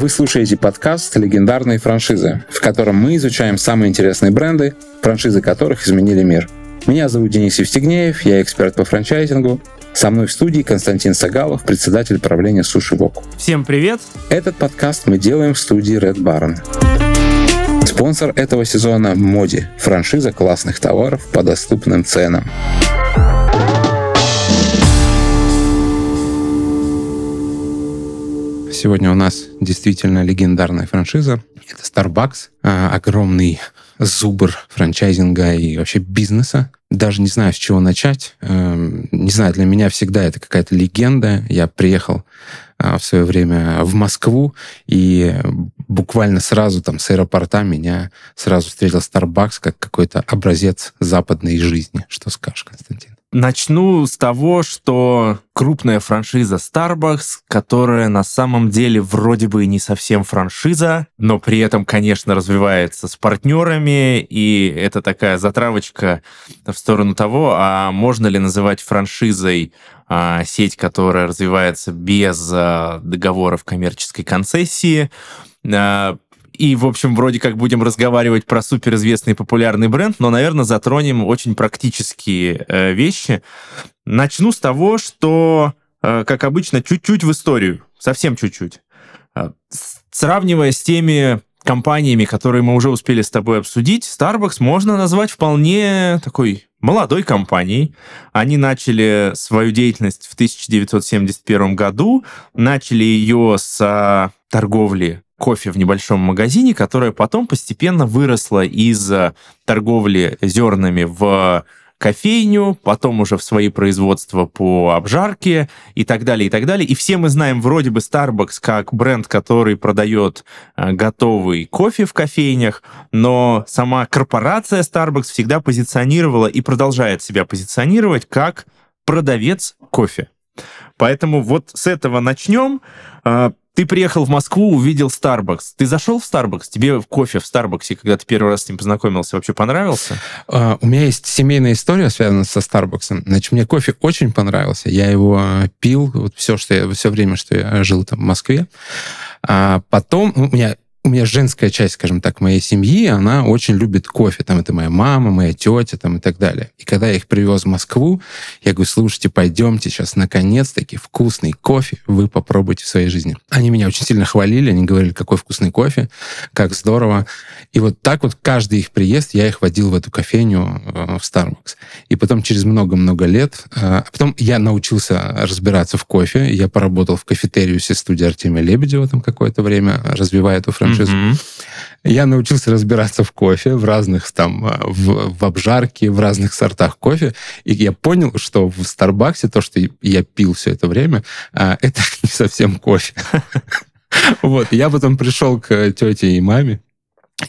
Вы слушаете подкаст «Легендарные франшизы», в котором мы изучаем самые интересные бренды, франшизы которых изменили мир. Меня зовут Денис Евстигнеев, я эксперт по франчайзингу. Со мной в студии Константин Сагалов, председатель правления Суши Вок. Всем привет! Этот подкаст мы делаем в студии Red Baron. Спонсор этого сезона – Моди, франшиза классных товаров по доступным ценам. Сегодня у нас действительно легендарная франшиза. Это Starbucks, а, огромный зубр франчайзинга и вообще бизнеса. Даже не знаю, с чего начать. Эм, не знаю, для меня всегда это какая-то легенда. Я приехал а, в свое время в Москву, и буквально сразу там с аэропорта меня сразу встретил Starbucks как какой-то образец западной жизни. Что скажешь, Константин? Начну с того, что крупная франшиза Starbucks, которая на самом деле вроде бы не совсем франшиза, но при этом, конечно, развивается с партнерами, и это такая затравочка в сторону того, а можно ли называть франшизой а, сеть, которая развивается без а, договоров коммерческой концессии. А, и, в общем, вроде как будем разговаривать про суперизвестный популярный бренд, но, наверное, затронем очень практические э, вещи. Начну с того, что, э, как обычно, чуть-чуть в историю, совсем чуть-чуть. Э, сравнивая с теми компаниями, которые мы уже успели с тобой обсудить, Starbucks можно назвать вполне такой молодой компанией. Они начали свою деятельность в 1971 году, начали ее с торговли кофе в небольшом магазине, которая потом постепенно выросла из э, торговли зернами в кофейню, потом уже в свои производства по обжарке и так далее, и так далее. И все мы знаем вроде бы Starbucks как бренд, который продает э, готовый кофе в кофейнях, но сама корпорация Starbucks всегда позиционировала и продолжает себя позиционировать как продавец кофе. Поэтому вот с этого начнем. Ты приехал в Москву, увидел Starbucks. Ты зашел в Starbucks? Тебе кофе в Старбаксе, когда ты первый раз с ним познакомился, вообще понравился? Uh, у меня есть семейная история, связанная со Starbucks. Значит, мне кофе очень понравился. Я его пил вот все, что я, все время, что я жил там в Москве. А потом у меня у меня женская часть, скажем так, моей семьи, она очень любит кофе. Там это моя мама, моя тетя там и так далее. И когда я их привез в Москву, я говорю, слушайте, пойдемте сейчас, наконец-таки, вкусный кофе вы попробуйте в своей жизни. Они меня очень сильно хвалили, они говорили, какой вкусный кофе, как здорово. И вот так вот каждый их приезд я их водил в эту кофейню э, в Starbucks. И потом через много-много лет, э, а потом я научился разбираться в кофе, я поработал в кафетериусе студии Артемия Лебедева там какое-то время, развивая эту франшизу франшизу. Mm-hmm. Я научился разбираться в кофе, в разных там, а, в, в обжарке, в разных сортах кофе. И я понял, что в Старбаксе то, что я пил все это время, а, это не совсем кофе. Вот. Я потом пришел к тете и маме,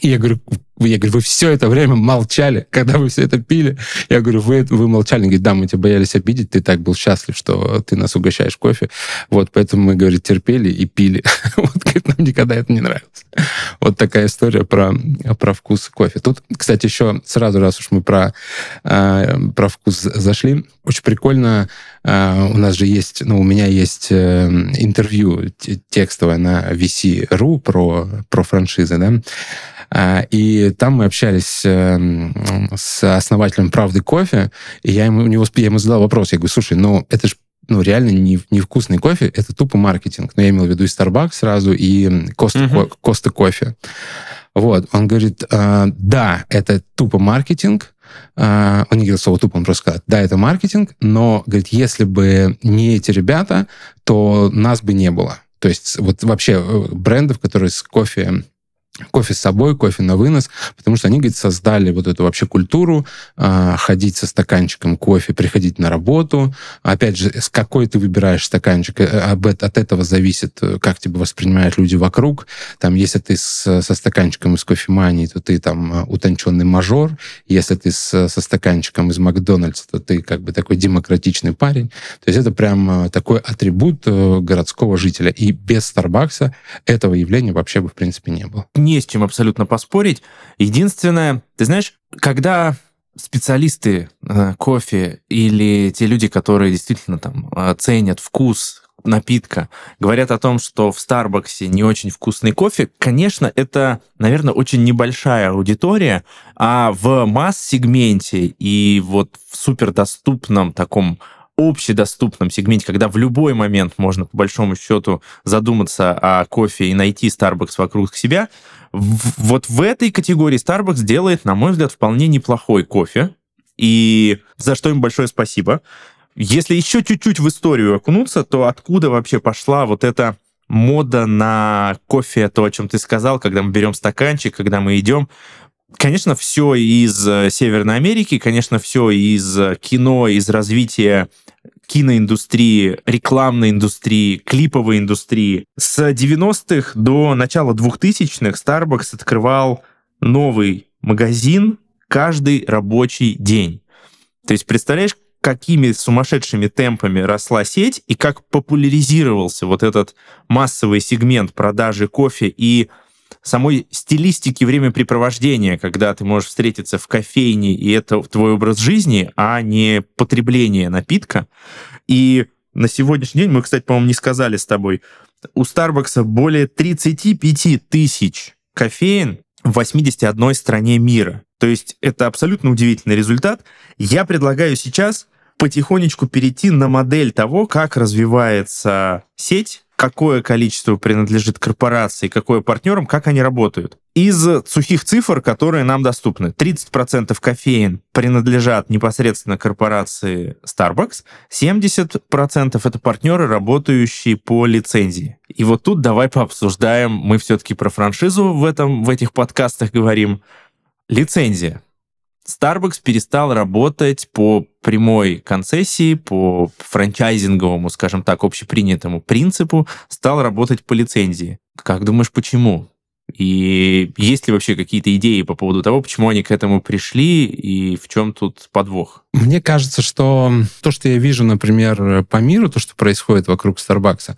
и я говорю, я говорю, вы все это время молчали, когда вы все это пили. Я говорю, вы, вы молчали. Он говорит, да, мы тебя боялись обидеть, ты так был счастлив, что ты нас угощаешь кофе. Вот, поэтому мы, говорит, терпели и пили. Вот, говорит, нам никогда это не нравилось. Вот такая история про, про вкус кофе. Тут, кстати, еще сразу, раз уж мы про, э, про вкус зашли, очень прикольно, э, у нас же есть, ну, у меня есть э, интервью текстовое на VC.ru про, про франшизы, да, а, и там мы общались эм, с основателем «Правды кофе», и я ему, у него, я ему задал вопрос, я говорю, слушай, ну это же ну, реально не, невкусный кофе, это тупо маркетинг. Но я имел в виду и Starbucks сразу, и Коста, uh-huh. Коста кофе. Вот, он говорит, э, да, это тупо маркетинг, Uh, он не говорил слово тупо, он просто сказал, да, это маркетинг, но, говорит, если бы не эти ребята, то нас бы не было. То есть вот вообще э, брендов, которые с кофе кофе с собой, кофе на вынос, потому что они, говорит, создали вот эту вообще культуру э, ходить со стаканчиком кофе, приходить на работу. Опять же, с какой ты выбираешь стаканчик, э, об, от этого зависит, э, как тебя воспринимают люди вокруг. Там, если ты с, со стаканчиком из кофемании, то ты там э, утонченный мажор. Если ты с, со стаканчиком из Макдональдса, то ты как бы такой демократичный парень. То есть это прям такой атрибут городского жителя. И без Старбакса этого явления вообще бы, в принципе, не было с чем абсолютно поспорить. Единственное, ты знаешь, когда специалисты э, кофе или те люди, которые действительно там э, ценят вкус напитка, говорят о том, что в Старбаксе не очень вкусный кофе, конечно, это, наверное, очень небольшая аудитория, а в масс-сегменте и вот в супердоступном таком общедоступном сегменте, когда в любой момент можно, по большому счету, задуматься о кофе и найти Starbucks вокруг себя, вот в этой категории Starbucks делает, на мой взгляд, вполне неплохой кофе, и за что им большое спасибо. Если еще чуть-чуть в историю окунуться, то откуда вообще пошла вот эта мода на кофе, то, о чем ты сказал, когда мы берем стаканчик, когда мы идем. Конечно, все из э, Северной Америки, конечно, все из э, кино, из развития киноиндустрии, рекламной индустрии, клиповой индустрии. С 90-х до начала 2000-х Starbucks открывал новый магазин каждый рабочий день. То есть, представляешь, какими сумасшедшими темпами росла сеть и как популяризировался вот этот массовый сегмент продажи кофе и самой стилистики времяпрепровождения, когда ты можешь встретиться в кофейне, и это твой образ жизни, а не потребление напитка. И на сегодняшний день, мы, кстати, по-моему, не сказали с тобой, у Starbucks более 35 тысяч кофеин в 81 стране мира. То есть это абсолютно удивительный результат. Я предлагаю сейчас потихонечку перейти на модель того, как развивается сеть, какое количество принадлежит корпорации, какое партнерам, как они работают. Из сухих цифр, которые нам доступны, 30% кофеин принадлежат непосредственно корпорации Starbucks, 70% это партнеры, работающие по лицензии. И вот тут давай пообсуждаем, мы все-таки про франшизу в, этом, в этих подкастах говорим. Лицензия. Starbucks перестал работать по прямой концессии, по франчайзинговому, скажем так, общепринятому принципу, стал работать по лицензии. Как думаешь, почему? И есть ли вообще какие-то идеи по поводу того, почему они к этому пришли и в чем тут подвох? Мне кажется, что то, что я вижу, например, по миру, то, что происходит вокруг Старбакса,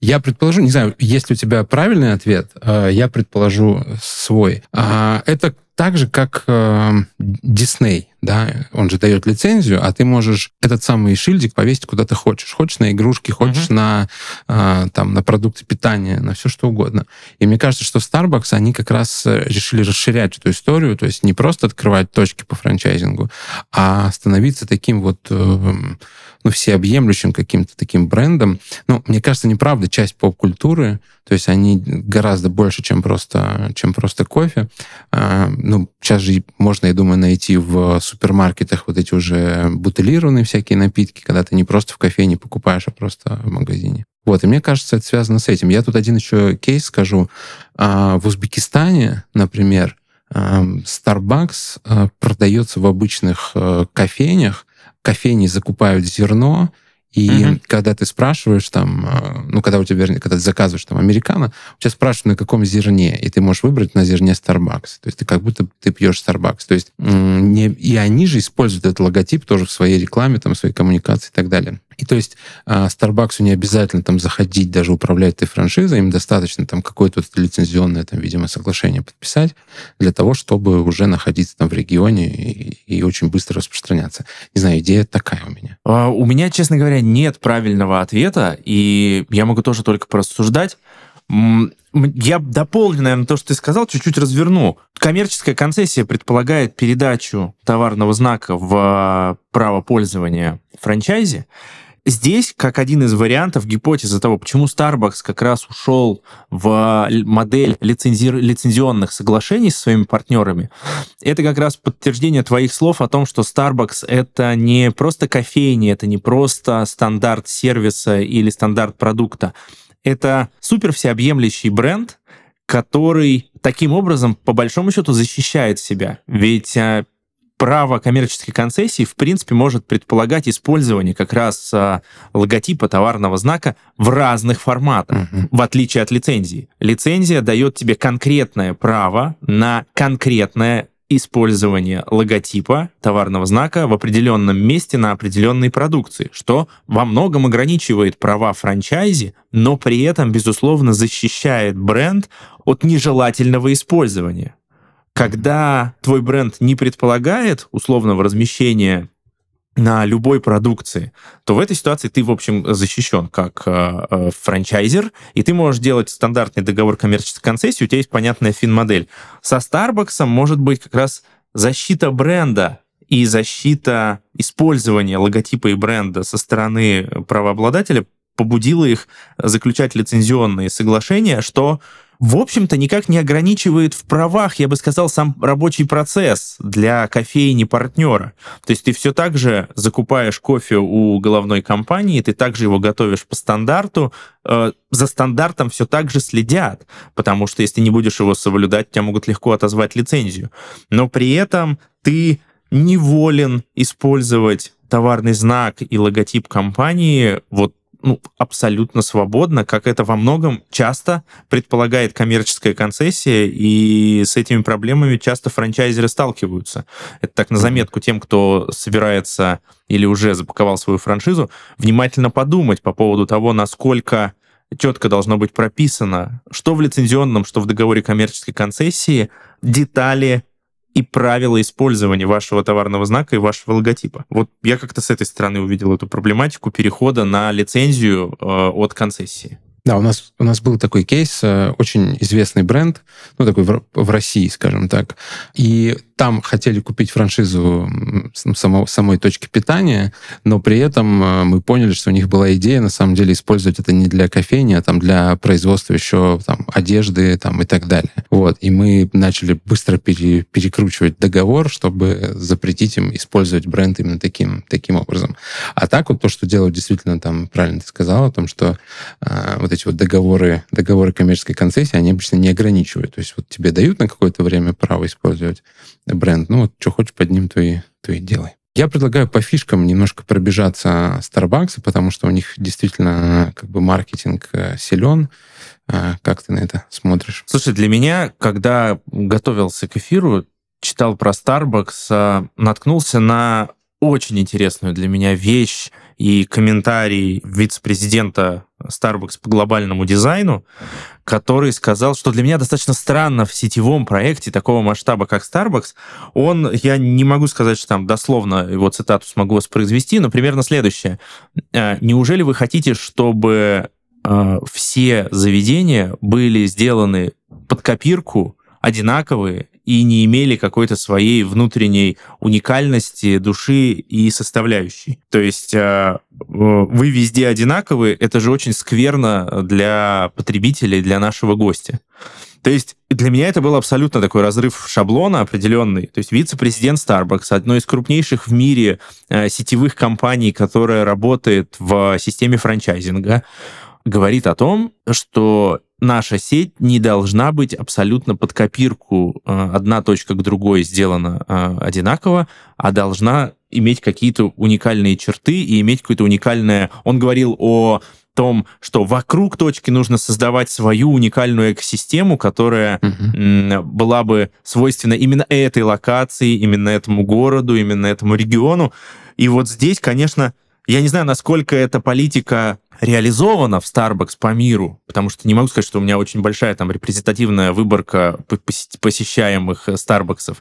я предположу, не знаю, есть ли у тебя правильный ответ, э, я предположу свой. А, это так же, как э, Дисней, да, он же дает лицензию, а ты можешь этот самый шильдик повесить куда ты хочешь. Хочешь на игрушки, хочешь uh-huh. на, э, там, на продукты питания, на все что угодно. И мне кажется, что Starbucks, они как раз э, решили расширять эту историю, то есть не просто открывать точки по франчайзингу, а становиться таким вот э, ну, всеобъемлющим каким-то таким брендом. Ну, мне кажется, неправда, часть поп-культуры, то есть они гораздо больше, чем просто, чем просто кофе. А, ну, сейчас же можно, я думаю, найти в супермаркетах вот эти уже бутылированные всякие напитки, когда ты не просто в кофейне покупаешь, а просто в магазине. Вот, и мне кажется, это связано с этим. Я тут один еще кейс скажу. А, в Узбекистане, например, а, Starbucks продается в обычных э, кофейнях кофейни закупают зерно, и угу. когда ты спрашиваешь там, э, ну, когда у тебя, когда ты заказываешь там американо, у тебя спрашивают, на каком зерне, и ты можешь выбрать на зерне Starbucks. То есть ты как будто ты пьешь Starbucks. То есть не, и они же используют этот логотип тоже в своей рекламе, там, в своей коммуникации и так далее. И то есть а, Starbucks не обязательно там заходить, даже управлять этой франшизой, им достаточно там какое-то лицензионное, там, видимо, соглашение подписать для того, чтобы уже находиться там в регионе и, и очень быстро распространяться. Не знаю, идея такая у меня. А, у меня, честно говоря, нет правильного ответа, и я могу тоже только порассуждать. Я дополню, наверное, то, что ты сказал, чуть-чуть разверну. Коммерческая концессия предполагает передачу товарного знака в а, право пользования франчайзе. Здесь, как один из вариантов гипотезы того, почему Starbucks как раз ушел в модель лицензи... лицензионных соглашений со своими партнерами, это как раз подтверждение твоих слов о том, что Starbucks это не просто кофейня, это не просто стандарт сервиса или стандарт продукта. Это супер всеобъемлющий бренд, который таким образом, по большому счету, защищает себя. Ведь а, право коммерческой концессии, в принципе, может предполагать использование как раз а, логотипа товарного знака в разных форматах, угу. в отличие от лицензии. Лицензия дает тебе конкретное право на конкретное использование логотипа товарного знака в определенном месте на определенной продукции, что во многом ограничивает права франчайзи, но при этом, безусловно, защищает бренд от нежелательного использования когда твой бренд не предполагает условного размещения на любой продукции, то в этой ситуации ты, в общем, защищен как э, э, франчайзер, и ты можешь делать стандартный договор коммерческой концессии, у тебя есть понятная фин-модель. Со Starbucks может быть как раз защита бренда и защита использования логотипа и бренда со стороны правообладателя побудила их заключать лицензионные соглашения, что в общем-то, никак не ограничивает в правах, я бы сказал, сам рабочий процесс для кофейни партнера. То есть ты все так же закупаешь кофе у головной компании, ты также его готовишь по стандарту, э, за стандартом все так же следят, потому что если не будешь его соблюдать, тебя могут легко отозвать лицензию. Но при этом ты неволен использовать товарный знак и логотип компании вот ну, абсолютно свободно, как это во многом часто предполагает коммерческая концессия, и с этими проблемами часто франчайзеры сталкиваются. Это так на заметку тем, кто собирается или уже запаковал свою франшизу, внимательно подумать по поводу того, насколько четко должно быть прописано, что в лицензионном, что в договоре коммерческой концессии, детали и правила использования вашего товарного знака и вашего логотипа. Вот я как-то с этой стороны увидел эту проблематику перехода на лицензию э, от концессии. Да, у нас, у нас был такой кейс, э, очень известный бренд, ну, такой в, в России, скажем так, и там хотели купить франшизу само, самой точки питания, но при этом э, мы поняли, что у них была идея, на самом деле, использовать это не для кофейни, а там для производства еще там, одежды там, и так далее. Вот. И мы начали быстро пере, перекручивать договор, чтобы запретить им использовать бренд именно таким, таким образом. А так вот то, что делают действительно там, правильно ты сказал, о том, что э, вот эти вот договоры, договоры коммерческой концессии, они обычно не ограничивают. То есть вот тебе дают на какое-то время право использовать бренд. Ну, вот что хочешь под ним, то и, то и делай. Я предлагаю по фишкам немножко пробежаться Starbucks, потому что у них действительно как бы маркетинг э, силен. Э, как ты на это смотришь? Слушай, для меня, когда готовился к эфиру, читал про Starbucks, э, наткнулся на очень интересную для меня вещь и комментарий вице-президента Starbucks по глобальному дизайну, который сказал, что для меня достаточно странно в сетевом проекте такого масштаба, как Starbucks, он, я не могу сказать, что там дословно его цитату смогу воспроизвести, но примерно следующее. «Э, неужели вы хотите, чтобы э, все заведения были сделаны под копирку, одинаковые и не имели какой-то своей внутренней уникальности, души и составляющей. То есть э, вы везде одинаковые, это же очень скверно для потребителей, для нашего гостя. То есть для меня это был абсолютно такой разрыв шаблона определенный. То есть вице-президент Starbucks, одной из крупнейших в мире э, сетевых компаний, которая работает в системе франчайзинга, говорит о том, что наша сеть не должна быть абсолютно под копирку э, одна точка к другой сделана э, одинаково, а должна иметь какие-то уникальные черты и иметь какое-то уникальное... Он говорил о том, что вокруг точки нужно создавать свою уникальную экосистему, которая uh-huh. была бы свойственна именно этой локации, именно этому городу, именно этому региону. И вот здесь, конечно, я не знаю, насколько эта политика реализована в Starbucks по миру, потому что не могу сказать, что у меня очень большая там репрезентативная выборка посещаемых Starbucks,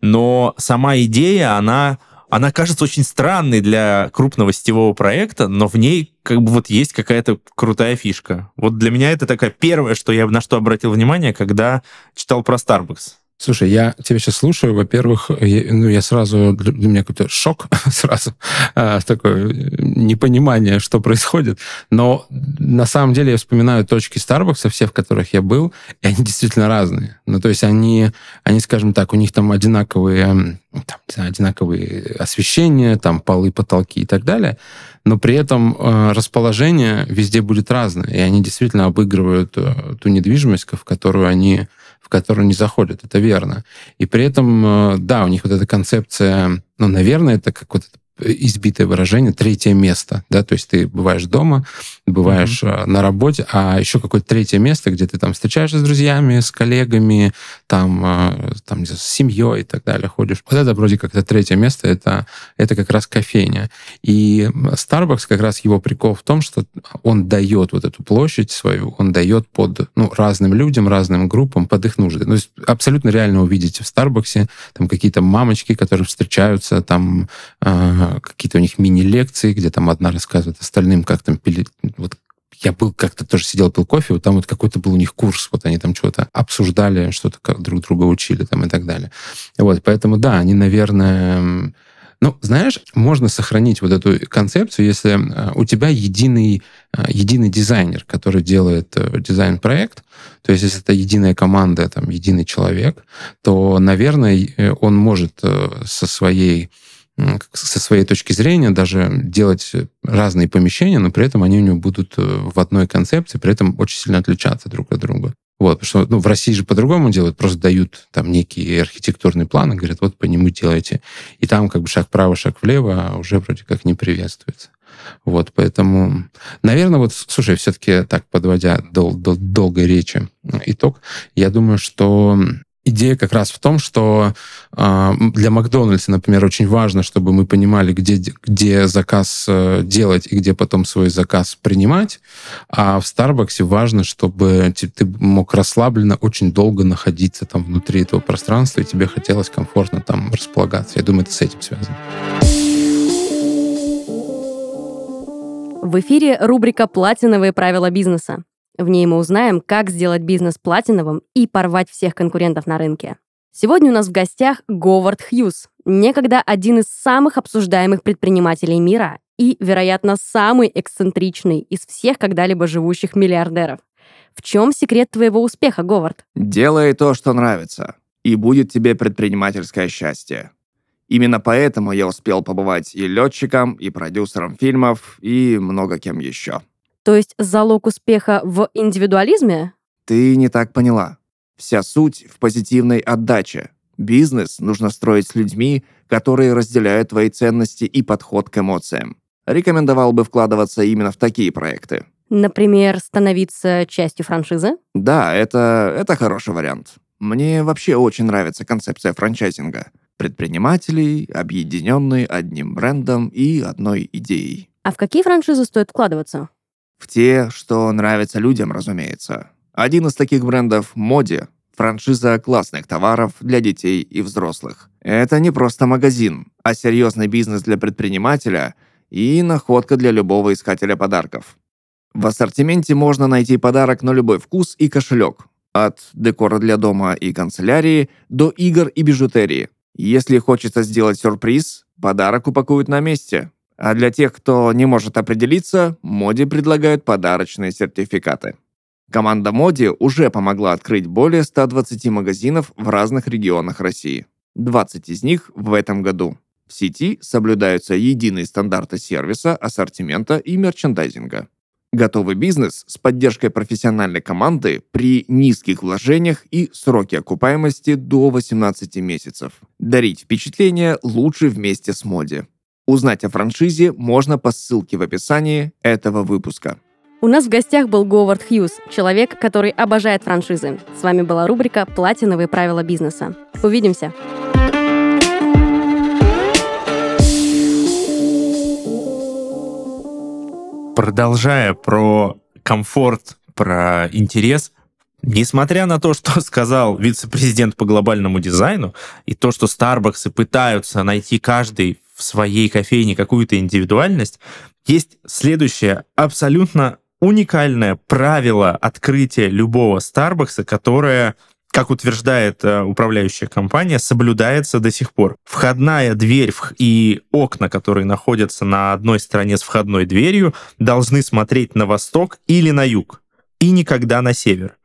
но сама идея, она она кажется очень странной для крупного сетевого проекта, но в ней как бы вот есть какая-то крутая фишка. Вот для меня это такая первое, что я на что обратил внимание, когда читал про Starbucks. Слушай, я тебя сейчас слушаю. Во-первых, ну, я сразу... Для меня какой-то шок сразу. А, такое непонимание, что происходит. Но на самом деле я вспоминаю точки Starbucks, все, в которых я был, и они действительно разные. Ну, то есть они, они скажем так, у них там одинаковые, там, знаю, одинаковые освещения, там полы, потолки и так далее, но при этом э, расположение везде будет разное, и они действительно обыгрывают э, ту недвижимость, в которую они которую не заходят, это верно. И при этом, э, да, у них вот эта концепция, ну, наверное, это как вот избитое выражение, третье место, да, то есть ты бываешь дома, бываешь mm-hmm. на работе, а еще какое-то третье место, где ты там встречаешься с друзьями, с коллегами, там, э, там с семьей и так далее ходишь. Вот это вроде как это третье место, это, это как раз кофейня. И Starbucks как раз его прикол в том, что он дает вот эту площадь свою, он дает под ну, разным людям, разным группам, под их нужды. Ну, то есть абсолютно реально увидеть в Старбаксе там какие-то мамочки, которые встречаются там э, какие-то у них мини-лекции, где там одна рассказывает остальным, как там пили, вот я был как-то тоже сидел, пил кофе, вот там вот какой-то был у них курс, вот они там что-то обсуждали, что-то друг друга учили там и так далее. Вот, поэтому да, они, наверное, ну, знаешь, можно сохранить вот эту концепцию, если э, у тебя единый, э, единый дизайнер, который делает э, дизайн-проект, то есть если это единая команда, там, единый человек, то, наверное, он может со своей со своей точки зрения даже делать разные помещения, но при этом они у него будут в одной концепции, при этом очень сильно отличаться друг от друга. Вот, потому что ну, в России же по-другому делают, просто дают там некий архитектурный план и говорят, вот по нему делайте. И там как бы шаг вправо, шаг влево а уже вроде как не приветствуется. Вот, поэтому, наверное, вот, слушай, все-таки так, подводя дол- дол- долгой речи итог, я думаю, что идея как раз в том, что э, для Макдональдса, например, очень важно, чтобы мы понимали, где, где заказ э, делать и где потом свой заказ принимать. А в Старбаксе важно, чтобы ты, ты мог расслабленно очень долго находиться там внутри этого пространства, и тебе хотелось комфортно там располагаться. Я думаю, это с этим связано. В эфире рубрика «Платиновые правила бизнеса». В ней мы узнаем, как сделать бизнес платиновым и порвать всех конкурентов на рынке. Сегодня у нас в гостях Говард Хьюз, некогда один из самых обсуждаемых предпринимателей мира и, вероятно, самый эксцентричный из всех когда-либо живущих миллиардеров. В чем секрет твоего успеха, Говард? Делай то, что нравится, и будет тебе предпринимательское счастье. Именно поэтому я успел побывать и летчиком, и продюсером фильмов, и много кем еще. То есть залог успеха в индивидуализме? Ты не так поняла. Вся суть в позитивной отдаче. Бизнес нужно строить с людьми, которые разделяют твои ценности и подход к эмоциям. Рекомендовал бы вкладываться именно в такие проекты. Например, становиться частью франшизы? Да, это, это хороший вариант. Мне вообще очень нравится концепция франчайзинга. Предпринимателей, объединенные одним брендом и одной идеей. А в какие франшизы стоит вкладываться? В те, что нравятся людям, разумеется. Один из таких брендов – Моди, франшиза классных товаров для детей и взрослых. Это не просто магазин, а серьезный бизнес для предпринимателя и находка для любого искателя подарков. В ассортименте можно найти подарок на любой вкус и кошелек, от декора для дома и канцелярии до игр и бижутерии. Если хочется сделать сюрприз, подарок упакуют на месте. А для тех, кто не может определиться, Моди предлагают подарочные сертификаты. Команда Моди уже помогла открыть более 120 магазинов в разных регионах России. 20 из них в этом году. В сети соблюдаются единые стандарты сервиса, ассортимента и мерчендайзинга. Готовый бизнес с поддержкой профессиональной команды при низких вложениях и сроке окупаемости до 18 месяцев. Дарить впечатление лучше вместе с Моди. Узнать о франшизе можно по ссылке в описании этого выпуска. У нас в гостях был Говард Хьюз, человек, который обожает франшизы. С вами была рубрика «Платиновые правила бизнеса». Увидимся! Продолжая про комфорт, про интерес, Несмотря на то, что сказал вице-президент по глобальному дизайну, и то, что Starbucks пытаются найти каждый в своей кофейне какую-то индивидуальность, есть следующее абсолютно уникальное правило открытия любого Starbucks, которое как утверждает э, управляющая компания, соблюдается до сих пор. Входная дверь и окна, которые находятся на одной стороне с входной дверью, должны смотреть на восток или на юг, и никогда на север.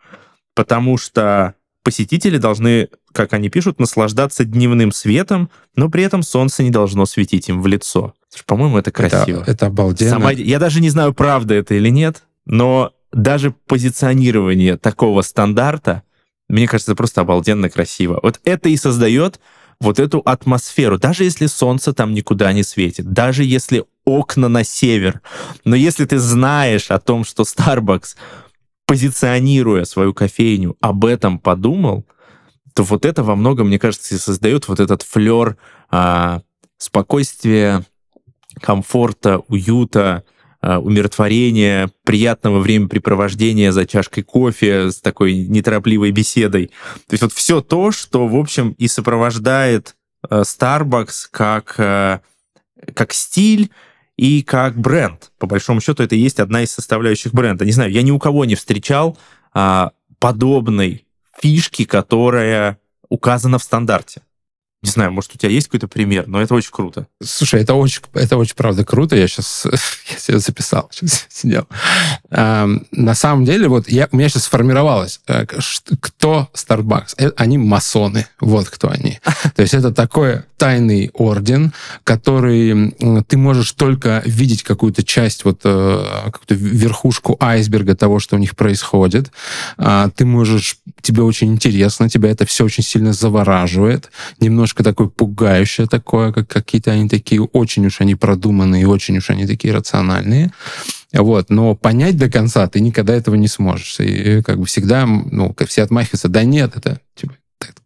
Потому что посетители должны, как они пишут, наслаждаться дневным светом, но при этом солнце не должно светить им в лицо. По-моему, это красиво. Это, это обалденно. Сама... Я даже не знаю, правда это или нет, но даже позиционирование такого стандарта, мне кажется, просто обалденно красиво. Вот это и создает вот эту атмосферу, даже если солнце там никуда не светит, даже если окна на север, но если ты знаешь о том, что Starbucks позиционируя свою кофейню, об этом подумал, то вот это во многом, мне кажется, и создает вот этот флер а, спокойствия, комфорта, уюта, а, умиротворения, приятного времяпрепровождения за чашкой кофе с такой неторопливой беседой. То есть вот все то, что, в общем, и сопровождает а, Starbucks как а, как стиль и как бренд. По большому счету, это и есть одна из составляющих бренда. Не знаю, я ни у кого не встречал а, подобной фишки, которая указана в стандарте. Не знаю, может, у тебя есть какой-то пример, но это очень круто. Слушай, это очень, это очень правда круто. Я сейчас я себе записал, сейчас сидел. А, на самом деле, вот я, у меня сейчас сформировалось, э, кто Starbucks. Э, они масоны. Вот кто они. То есть это такой тайный орден, который ты можешь только видеть какую-то часть, вот э, какую-то верхушку айсберга того, что у них происходит. А, ты можешь, тебе очень интересно, тебя это все очень сильно завораживает. Немножко немножко такое пугающее такое, как какие-то они такие, очень уж они продуманные, очень уж они такие рациональные. Вот, но понять до конца ты никогда этого не сможешь. И как бы всегда, ну, все отмахиваются, да нет, это типа,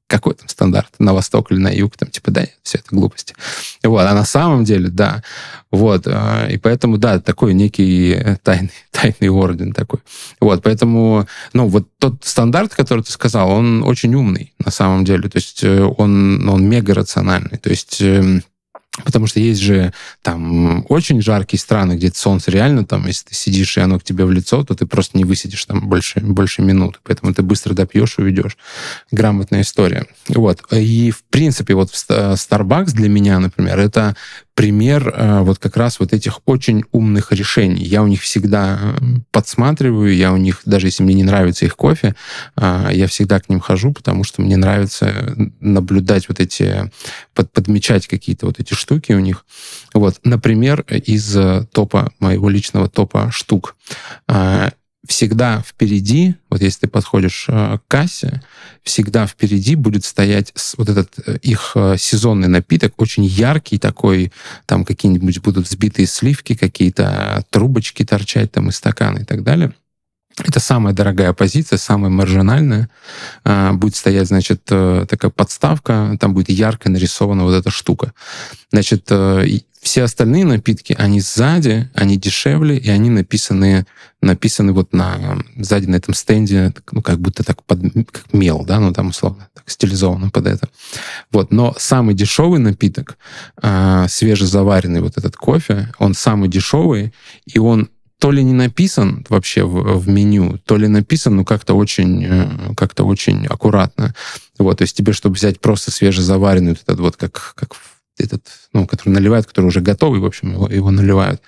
какой там стандарт, на восток или на юг, там, типа, да, все это глупости. Вот, а на самом деле, да, вот, а, и поэтому, да, такой некий э, тайный, тайный орден такой. Вот, поэтому, ну, вот тот стандарт, который ты сказал, он очень умный, на самом деле, то есть э, он, он мега рациональный, то есть эм, Потому что есть же там очень жаркие страны, где солнце реально там, если ты сидишь, и оно к тебе в лицо, то ты просто не высидишь там больше, больше минут. Поэтому ты быстро допьешь и уйдешь. Грамотная история. Вот. И, в принципе, вот Starbucks для меня, например, это пример э, вот как раз вот этих очень умных решений. Я у них всегда э, подсматриваю, я у них, даже если мне не нравится их кофе, э, я всегда к ним хожу, потому что мне нравится наблюдать вот эти, под, подмечать какие-то вот эти штуки у них. Вот, например, из топа, моего личного топа штук всегда впереди, вот если ты подходишь э, к кассе, всегда впереди будет стоять вот этот э, их э, сезонный напиток, очень яркий такой, там какие-нибудь будут взбитые сливки, какие-то трубочки торчать там из стакана и так далее. Это самая дорогая позиция, самая маржинальная. Будет стоять, значит, такая подставка, там будет ярко нарисована вот эта штука. Значит, все остальные напитки, они сзади, они дешевле, и они написаны, написаны вот на, сзади на этом стенде, ну, как будто так под, как мел, да, ну, там, условно, так стилизовано под это. Вот, но самый дешевый напиток, э, свежезаваренный вот этот кофе, он самый дешевый, и он то ли не написан вообще в, в меню, то ли написан, ну, как-то очень, э, как-то очень аккуратно. Вот, то есть тебе, чтобы взять просто свежезаваренный вот этот вот, как, как этот, ну, который наливают, который уже готовый, в общем, его, его наливают.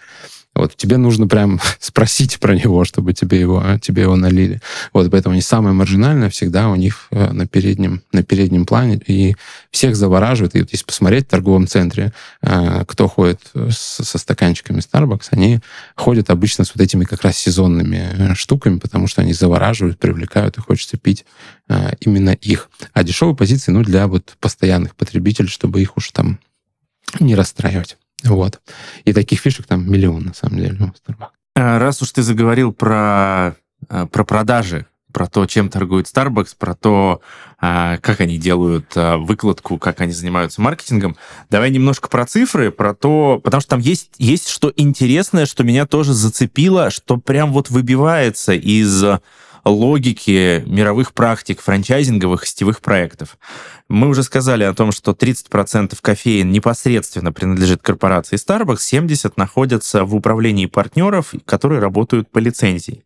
Вот, тебе нужно прям спросить про него, чтобы тебе его, тебе его налили. Вот, поэтому они самые маржинальные всегда у них э, на переднем, на переднем плане, и всех завораживает. И вот если посмотреть в торговом центре, э, кто ходит со, со стаканчиками Starbucks, они ходят обычно с вот этими как раз сезонными э, штуками, потому что они завораживают, привлекают, и хочется пить именно их. А дешевые позиции, ну, для вот постоянных потребителей, чтобы их уж там не расстраивать. Вот. И таких фишек там миллион, на самом деле, у Starbucks. А, раз уж ты заговорил про, а, про продажи, про то, чем торгует Starbucks, про то, а, как они делают выкладку, как они занимаются маркетингом. Давай немножко про цифры, про то, потому что там есть, есть что интересное, что меня тоже зацепило, что прям вот выбивается из логики мировых практик франчайзинговых сетевых проектов. Мы уже сказали о том, что 30% кофеин непосредственно принадлежит корпорации Starbucks, 70% находятся в управлении партнеров, которые работают по лицензии.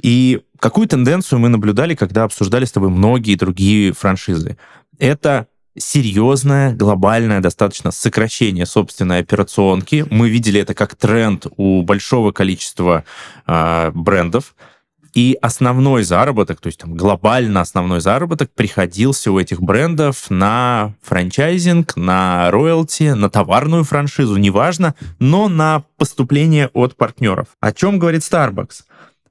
И какую тенденцию мы наблюдали, когда обсуждали с тобой многие другие франшизы? Это серьезное, глобальное достаточно сокращение собственной операционки. Мы видели это как тренд у большого количества э, брендов. И основной заработок, то есть там глобально основной заработок приходился у этих брендов на франчайзинг, на роялти, на товарную франшизу, неважно, но на поступление от партнеров. О чем говорит Starbucks?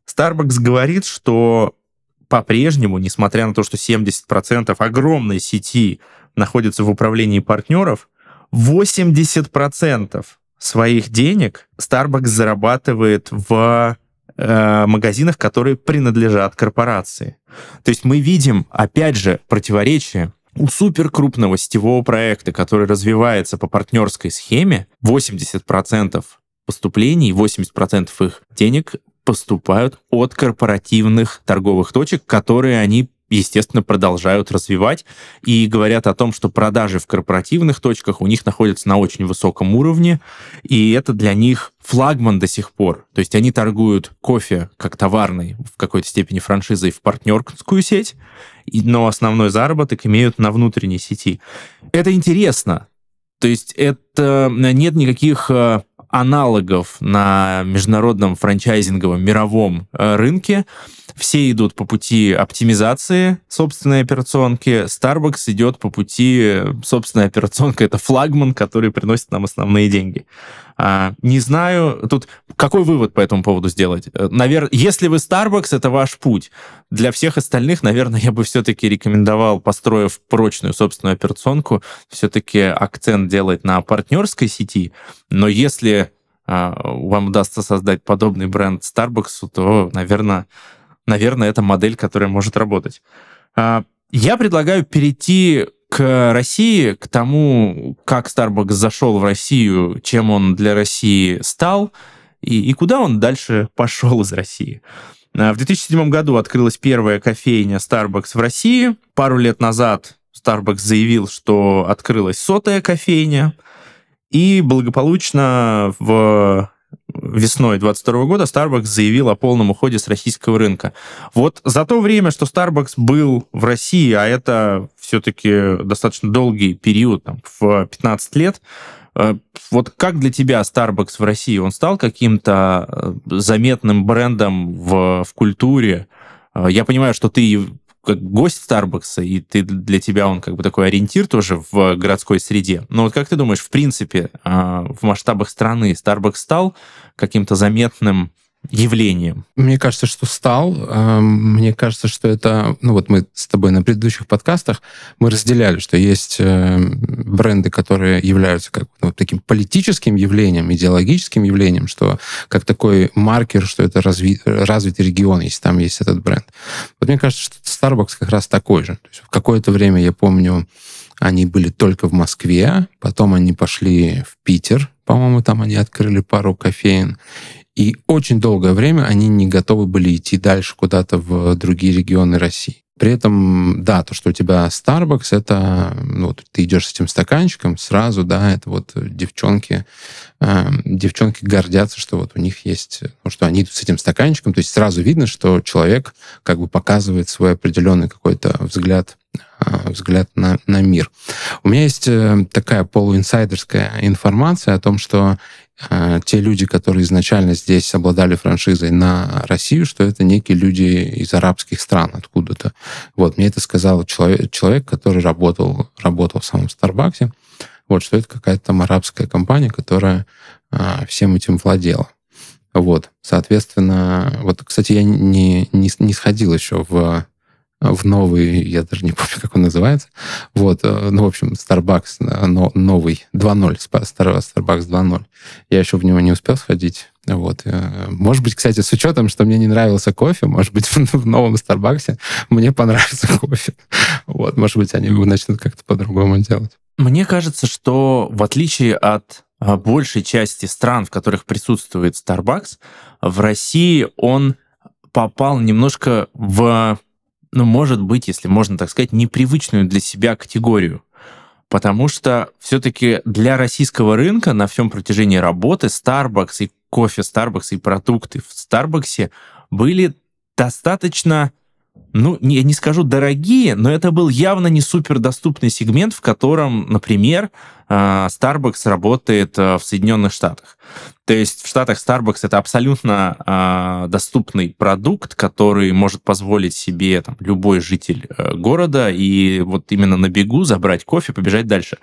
Starbucks говорит, что по-прежнему, несмотря на то, что 70% огромной сети находится в управлении партнеров, 80% своих денег Starbucks зарабатывает в э, магазинах, которые принадлежат корпорации. То есть мы видим, опять же, противоречие. У суперкрупного сетевого проекта, который развивается по партнерской схеме, 80% поступлений, 80% их денег поступают от корпоративных торговых точек, которые они естественно, продолжают развивать и говорят о том, что продажи в корпоративных точках у них находятся на очень высоком уровне, и это для них флагман до сих пор. То есть они торгуют кофе как товарный в какой-то степени франшизой в партнерскую сеть, но основной заработок имеют на внутренней сети. Это интересно. То есть это нет никаких э, аналогов на международном франчайзинговом мировом э, рынке. Все идут по пути оптимизации собственной операционки. Starbucks идет по пути собственной операционки. Это флагман, который приносит нам основные деньги. А, не знаю, тут какой вывод по этому поводу сделать? Э, Наверное, если вы Starbucks, это ваш путь. Для всех остальных, наверное, я бы все-таки рекомендовал, построив прочную собственную операционку, все-таки акцент делать на партнерской сети. Но если а, вам удастся создать подобный бренд Starbucks, то, наверное, наверное, это модель, которая может работать. А, я предлагаю перейти к России, к тому, как Starbucks зашел в Россию, чем он для России стал и, и куда он дальше пошел из России. А, в 2007 году открылась первая кофейня Starbucks в России. Пару лет назад Starbucks заявил, что открылась сотая кофейня. И благополучно в весной 22 года Starbucks заявил о полном уходе с российского рынка. Вот за то время, что Starbucks был в России, а это все-таки достаточно долгий период, там, в 15 лет, э, вот как для тебя Starbucks в России? Он стал каким-то э, заметным брендом в, в культуре? Э, я понимаю, что ты как гость Старбакса, и ты, для тебя он как бы такой ориентир тоже в городской среде. Но вот как ты думаешь, в принципе, в масштабах страны Starbucks стал каким-то заметным явлением? Мне кажется, что стал. Эм, мне кажется, что это... Ну вот мы с тобой на предыдущих подкастах мы разделяли, что есть э, бренды, которые являются как ну, таким политическим явлением, идеологическим явлением, что как такой маркер, что это разви, развитый регион, если там есть этот бренд. Вот мне кажется, что Starbucks как раз такой же. То есть в какое-то время, я помню, они были только в Москве, потом они пошли в Питер, по-моему, там они открыли пару кофеин. И очень долгое время они не готовы были идти дальше куда-то в другие регионы России. При этом, да, то, что у тебя Starbucks, это, ну, ты идешь с этим стаканчиком сразу, да, это вот девчонки, э, девчонки гордятся, что вот у них есть, ну, что они идут с этим стаканчиком, то есть сразу видно, что человек как бы показывает свой определенный какой-то взгляд э, взгляд на, на мир. У меня есть э, такая полуинсайдерская информация о том, что те люди, которые изначально здесь обладали франшизой на Россию, что это некие люди из арабских стран откуда-то. Вот, мне это сказал человек, человек который работал, работал в самом Старбаксе, вот, что это какая-то там арабская компания, которая а, всем этим владела. Вот, соответственно, вот, кстати, я не, не, не сходил еще в в новый, я даже не помню, как он называется. Вот, э, ну, в общем, Starbucks э, новый, 2.0, Starbucks 2.0. Я еще в него не успел сходить. Вот. Э, может быть, кстати, с учетом, что мне не нравился кофе, может быть, в новом Старбаксе мне понравится кофе. Вот, может быть, они начнут как-то по-другому делать. Мне кажется, что в отличие от большей части стран, в которых присутствует Starbucks, в России он попал немножко в ну, может быть, если можно так сказать, непривычную для себя категорию. Потому что все-таки для российского рынка на всем протяжении работы Starbucks и кофе Starbucks и продукты в Starbucks были достаточно ну, я не скажу дорогие, но это был явно не супер доступный сегмент, в котором, например, а, Starbucks работает а, в Соединенных Штатах. То есть в Штатах Starbucks это абсолютно э, доступный продукт, который может позволить себе там, любой житель э, города и вот именно на бегу забрать кофе, побежать дальше.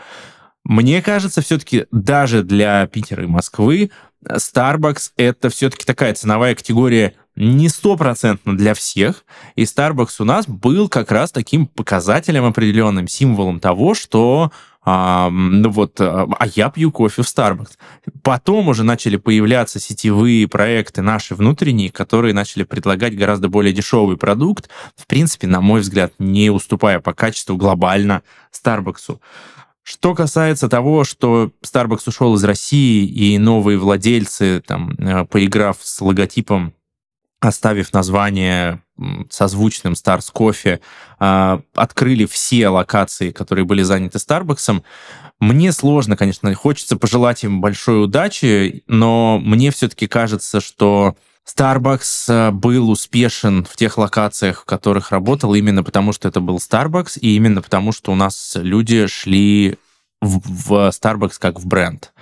Мне кажется, все-таки даже для Питера и Москвы Starbucks это все-таки такая ценовая категория не стопроцентно для всех, и Starbucks у нас был как раз таким показателем определенным, символом того, что а, ну вот, а, я пью кофе в Starbucks. Потом уже начали появляться сетевые проекты наши внутренние, которые начали предлагать гораздо более дешевый продукт, в принципе, на мой взгляд, не уступая по качеству глобально Starbucks. Что касается того, что Starbucks ушел из России, и новые владельцы, там, э, поиграв с логотипом, оставив название созвучным Stars Coffee, э, открыли все локации, которые были заняты Starbucks. Мне сложно, конечно, хочется пожелать им большой удачи, но мне все-таки кажется, что Starbucks э, был успешен в тех локациях, в которых работал, именно потому, что это был Starbucks, и именно потому, что у нас люди шли в Starbucks как в бренд.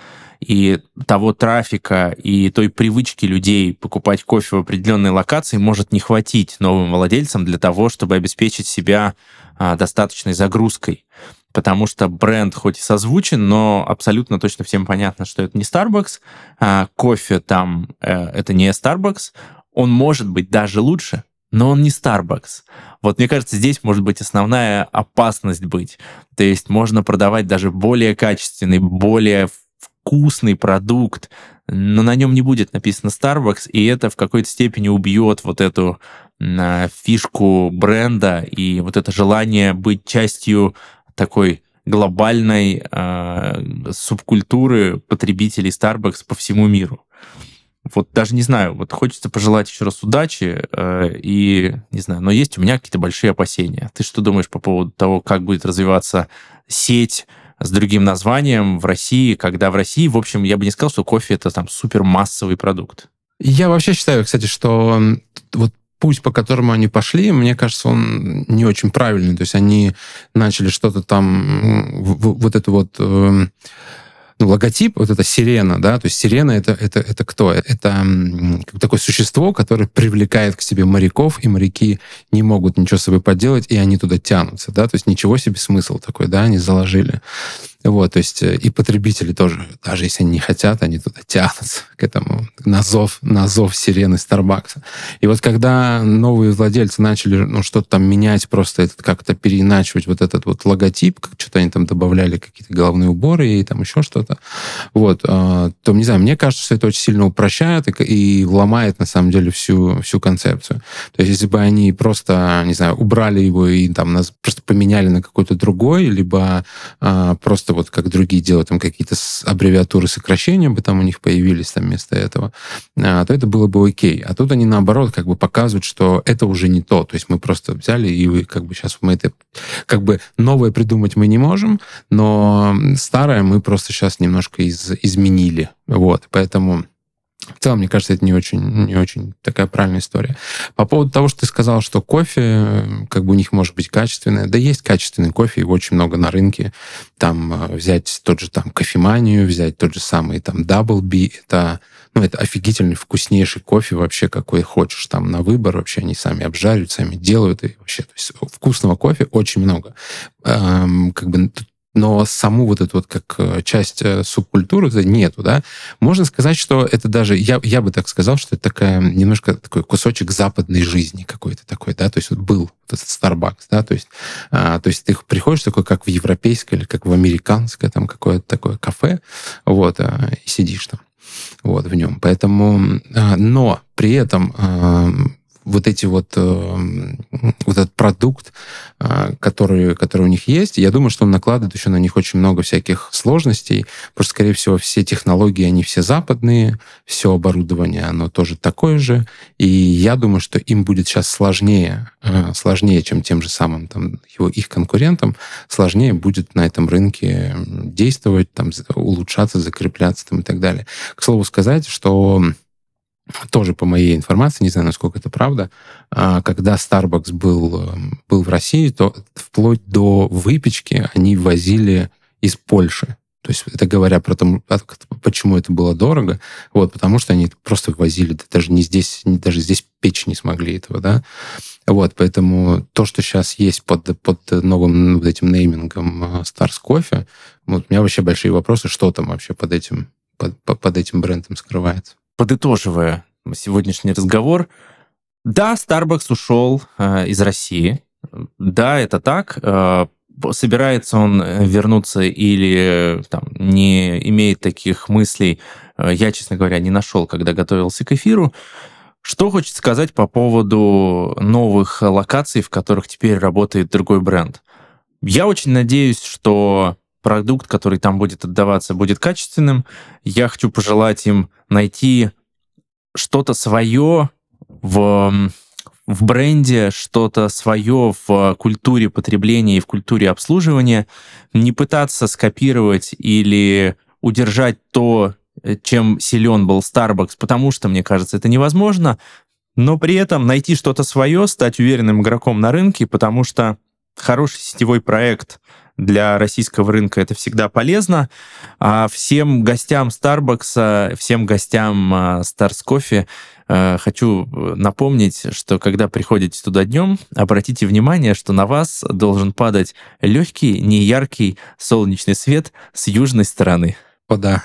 И того трафика и той привычки людей покупать кофе в определенной локации может не хватить новым владельцам для того, чтобы обеспечить себя а, достаточной загрузкой потому что бренд хоть и созвучен, но абсолютно точно всем понятно, что это не Starbucks, а кофе там э, это не Starbucks, он может быть даже лучше, но он не Starbucks. Вот мне кажется, здесь может быть основная опасность быть. То есть можно продавать даже более качественный, более вкусный продукт, но на нем не будет написано Starbucks, и это в какой-то степени убьет вот эту э, фишку бренда и вот это желание быть частью такой глобальной э, субкультуры потребителей Starbucks по всему миру. Вот даже не знаю, вот хочется пожелать еще раз удачи э, и не знаю, но есть у меня какие-то большие опасения. Ты что думаешь по поводу того, как будет развиваться сеть с другим названием в России, когда в России, в общем, я бы не сказал, что кофе это там супер массовый продукт. Я вообще считаю, кстати, что вот путь, по которому они пошли, мне кажется, он не очень правильный. То есть они начали что-то там, вот это вот эм, ну, логотип, вот эта сирена, да, то есть сирена это, это, это кто? Это такое существо, которое привлекает к себе моряков, и моряки не могут ничего с собой поделать, и они туда тянутся, да, то есть ничего себе смысл такой, да, они заложили. Вот, то есть э, и потребители тоже, даже если они не хотят, они туда тянутся к этому, на зов, сирены Старбакса. И вот когда новые владельцы начали ну, что-то там менять, просто этот, как-то переиначивать вот этот вот логотип, как что-то они там добавляли какие-то головные уборы и там еще что-то, вот, а, то, не знаю, мне кажется, что это очень сильно упрощает и, и ломает, на самом деле, всю, всю концепцию. То есть если бы они просто, не знаю, убрали его и там нас просто поменяли на какой-то другой, либо а, просто вот как другие делают, там какие-то аббревиатуры сокращения бы там у них появились там вместо этого, а, то это было бы окей. А тут они наоборот как бы показывают, что это уже не то. То есть мы просто взяли и как бы сейчас мы это как бы новое придумать мы не можем, но старое мы просто сейчас немножко из, изменили. Вот, поэтому в целом, мне кажется, это не очень, не очень такая правильная история. По поводу того, что ты сказал, что кофе, как бы у них может быть качественное. Да есть качественный кофе, его очень много на рынке. Там э, взять тот же там кофеманию, взять тот же самый там Double B, это ну, это офигительный, вкуснейший кофе вообще, какой хочешь там на выбор. Вообще они сами обжаривают, сами делают. И вообще, то есть вкусного кофе очень много. Эм, как бы но саму вот эту вот как э, часть э, субкультуры нету, да. Можно сказать, что это даже, я, я бы так сказал, что это такая немножко такой кусочек западной жизни какой-то такой, да, то есть вот был вот этот Starbucks, да, то есть, а, то есть ты приходишь такой, как в европейское или как в американское там какое-то такое кафе, вот, а, и сидишь там вот в нем. Поэтому, а, но при этом а, вот эти вот, э, вот этот продукт, э, который, который у них есть, я думаю, что он накладывает еще на них очень много всяких сложностей, что, скорее всего, все технологии, они все западные, все оборудование, оно тоже такое же, и я думаю, что им будет сейчас сложнее, э, сложнее, чем тем же самым там, его, их конкурентам, сложнее будет на этом рынке действовать, там, улучшаться, закрепляться там, и так далее. К слову сказать, что тоже по моей информации, не знаю, насколько это правда, а, когда Starbucks был, эм, был в России, то вплоть до выпечки они возили из Польши. То есть это говоря про то, почему это было дорого, вот, потому что они просто возили, даже не здесь, даже здесь печь не смогли этого, да. Вот, поэтому то, что сейчас есть под, под новым вот этим неймингом э, Stars Coffee, вот у меня вообще большие вопросы, что там вообще под этим, под, под этим брендом скрывается подытоживая сегодняшний разговор, да, Starbucks ушел э, из России. Да, это так. Э, собирается он вернуться или там, не имеет таких мыслей, э, я, честно говоря, не нашел, когда готовился к эфиру. Что хочет сказать по поводу новых локаций, в которых теперь работает другой бренд? Я очень надеюсь, что продукт, который там будет отдаваться, будет качественным. Я хочу пожелать им найти что-то свое в, в бренде что-то свое в культуре потребления и в культуре обслуживания, не пытаться скопировать или удержать то, чем силен был Starbucks, потому что, мне кажется, это невозможно, но при этом найти что-то свое, стать уверенным игроком на рынке, потому что хороший сетевой проект для российского рынка это всегда полезно. А всем гостям Starbucks, всем гостям а, Stars Coffee э, хочу напомнить, что когда приходите туда днем, обратите внимание, что на вас должен падать легкий, неяркий солнечный свет с южной стороны. О, да.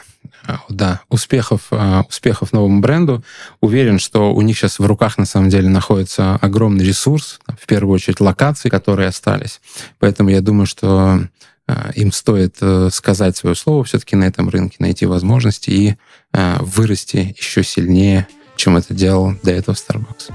Да, успехов, а, успехов новому бренду. Уверен, что у них сейчас в руках на самом деле находится огромный ресурс, в первую очередь локации, которые остались. Поэтому я думаю, что а, им стоит э, сказать свое слово все-таки на этом рынке, найти возможности и а, вырасти еще сильнее, чем это делал до этого Starbucks.